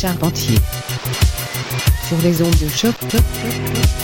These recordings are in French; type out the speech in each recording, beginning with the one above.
Charpentier. Sur les ondes de choc. choc.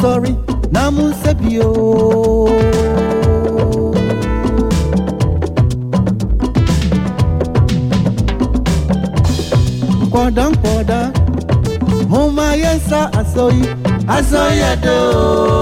sorry na mu nsa bio nkwadaa nkwadaa homa yɛ nsa asɔ yi asɔ yɛ doo.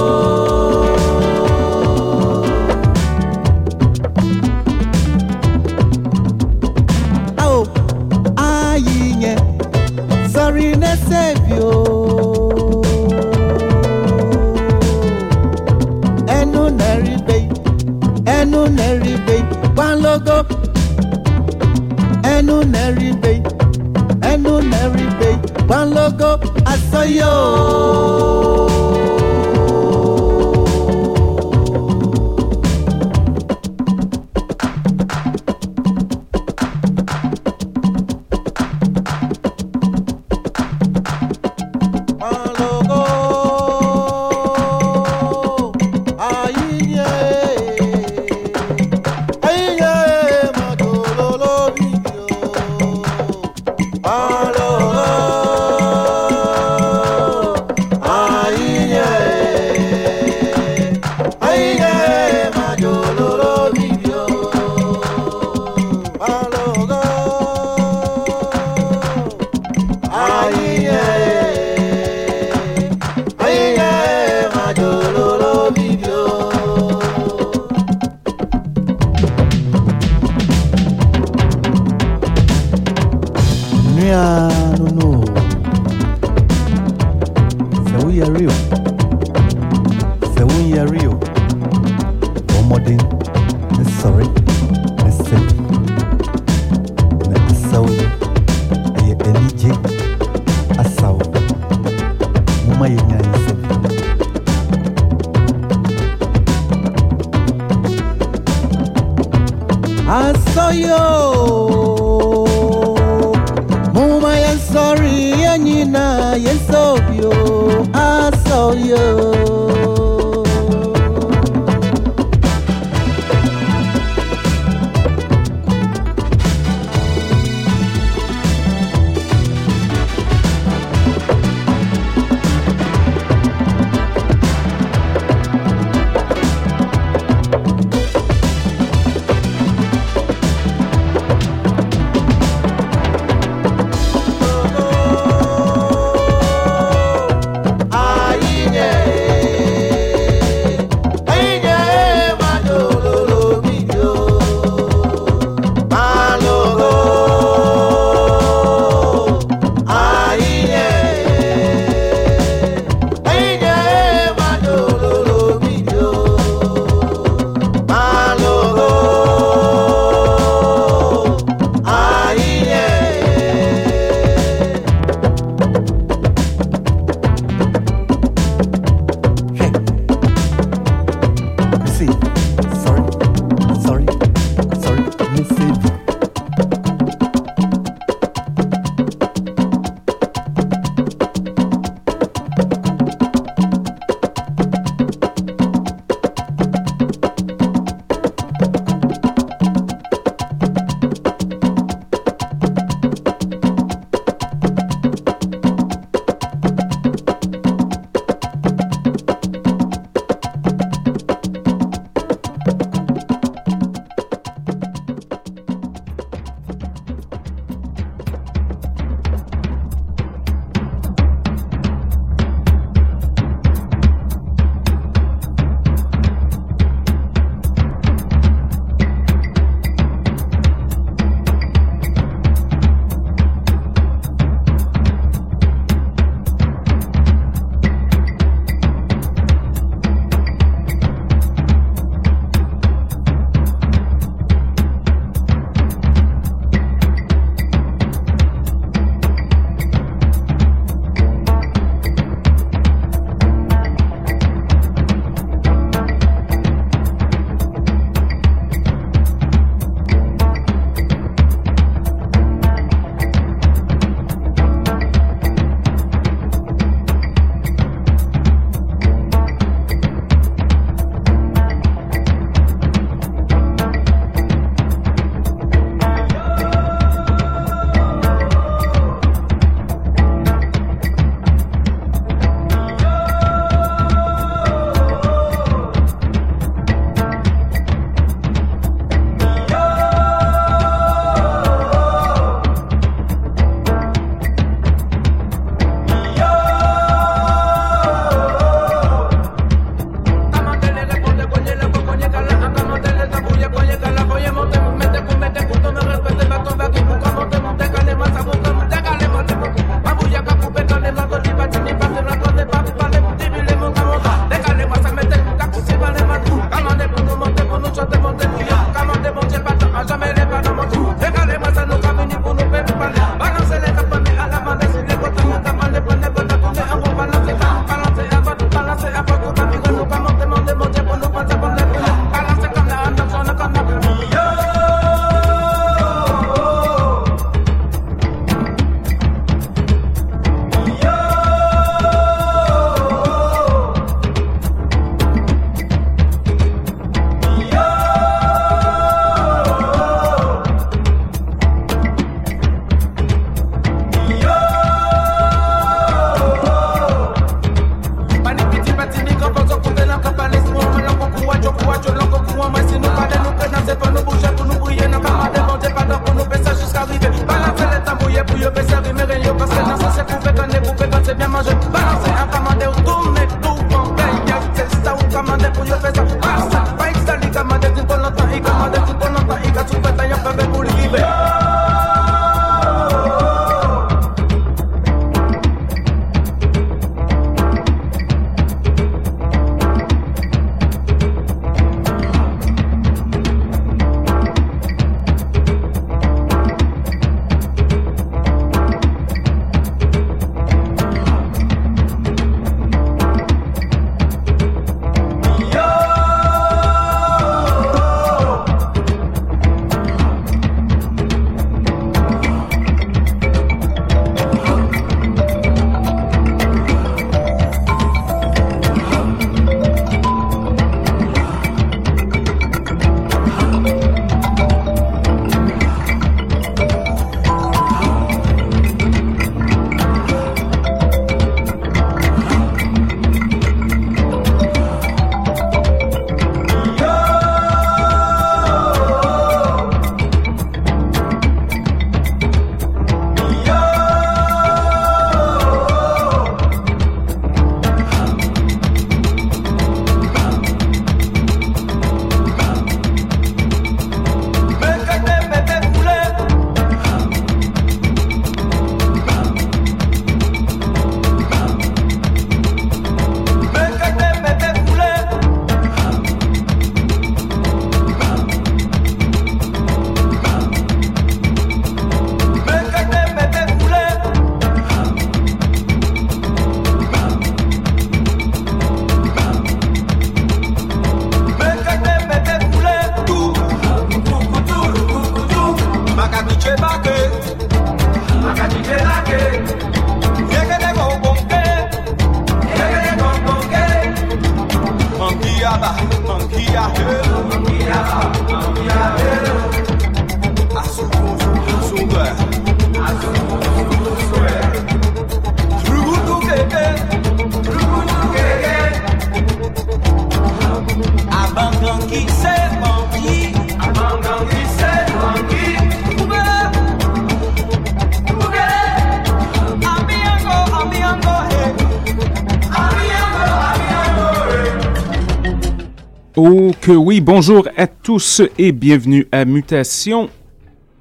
Oui, bonjour à tous et bienvenue à Mutation,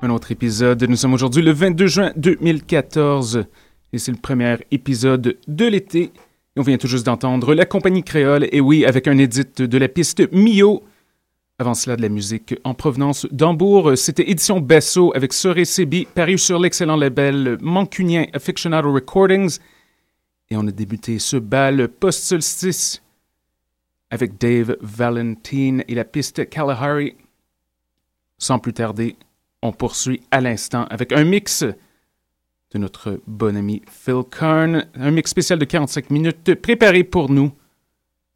un autre épisode. Nous sommes aujourd'hui le 22 juin 2014 et c'est le premier épisode de l'été. On vient tout juste d'entendre la compagnie créole, et oui, avec un édit de la piste Mio. Avant cela, de la musique en provenance d'Hambourg. C'était Édition Besso avec Soré Sebi, paru sur l'excellent label mancunien Aficionado Recordings. Et on a débuté ce bal post-solstice avec Dave Valentine et la piste Kalahari. Sans plus tarder, on poursuit à l'instant avec un mix de notre bon ami Phil Kern, un mix spécial de 45 minutes préparé pour nous.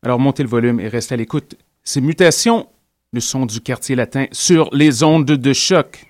Alors montez le volume et restez à l'écoute. C'est Mutation, le son du quartier latin sur les ondes de choc.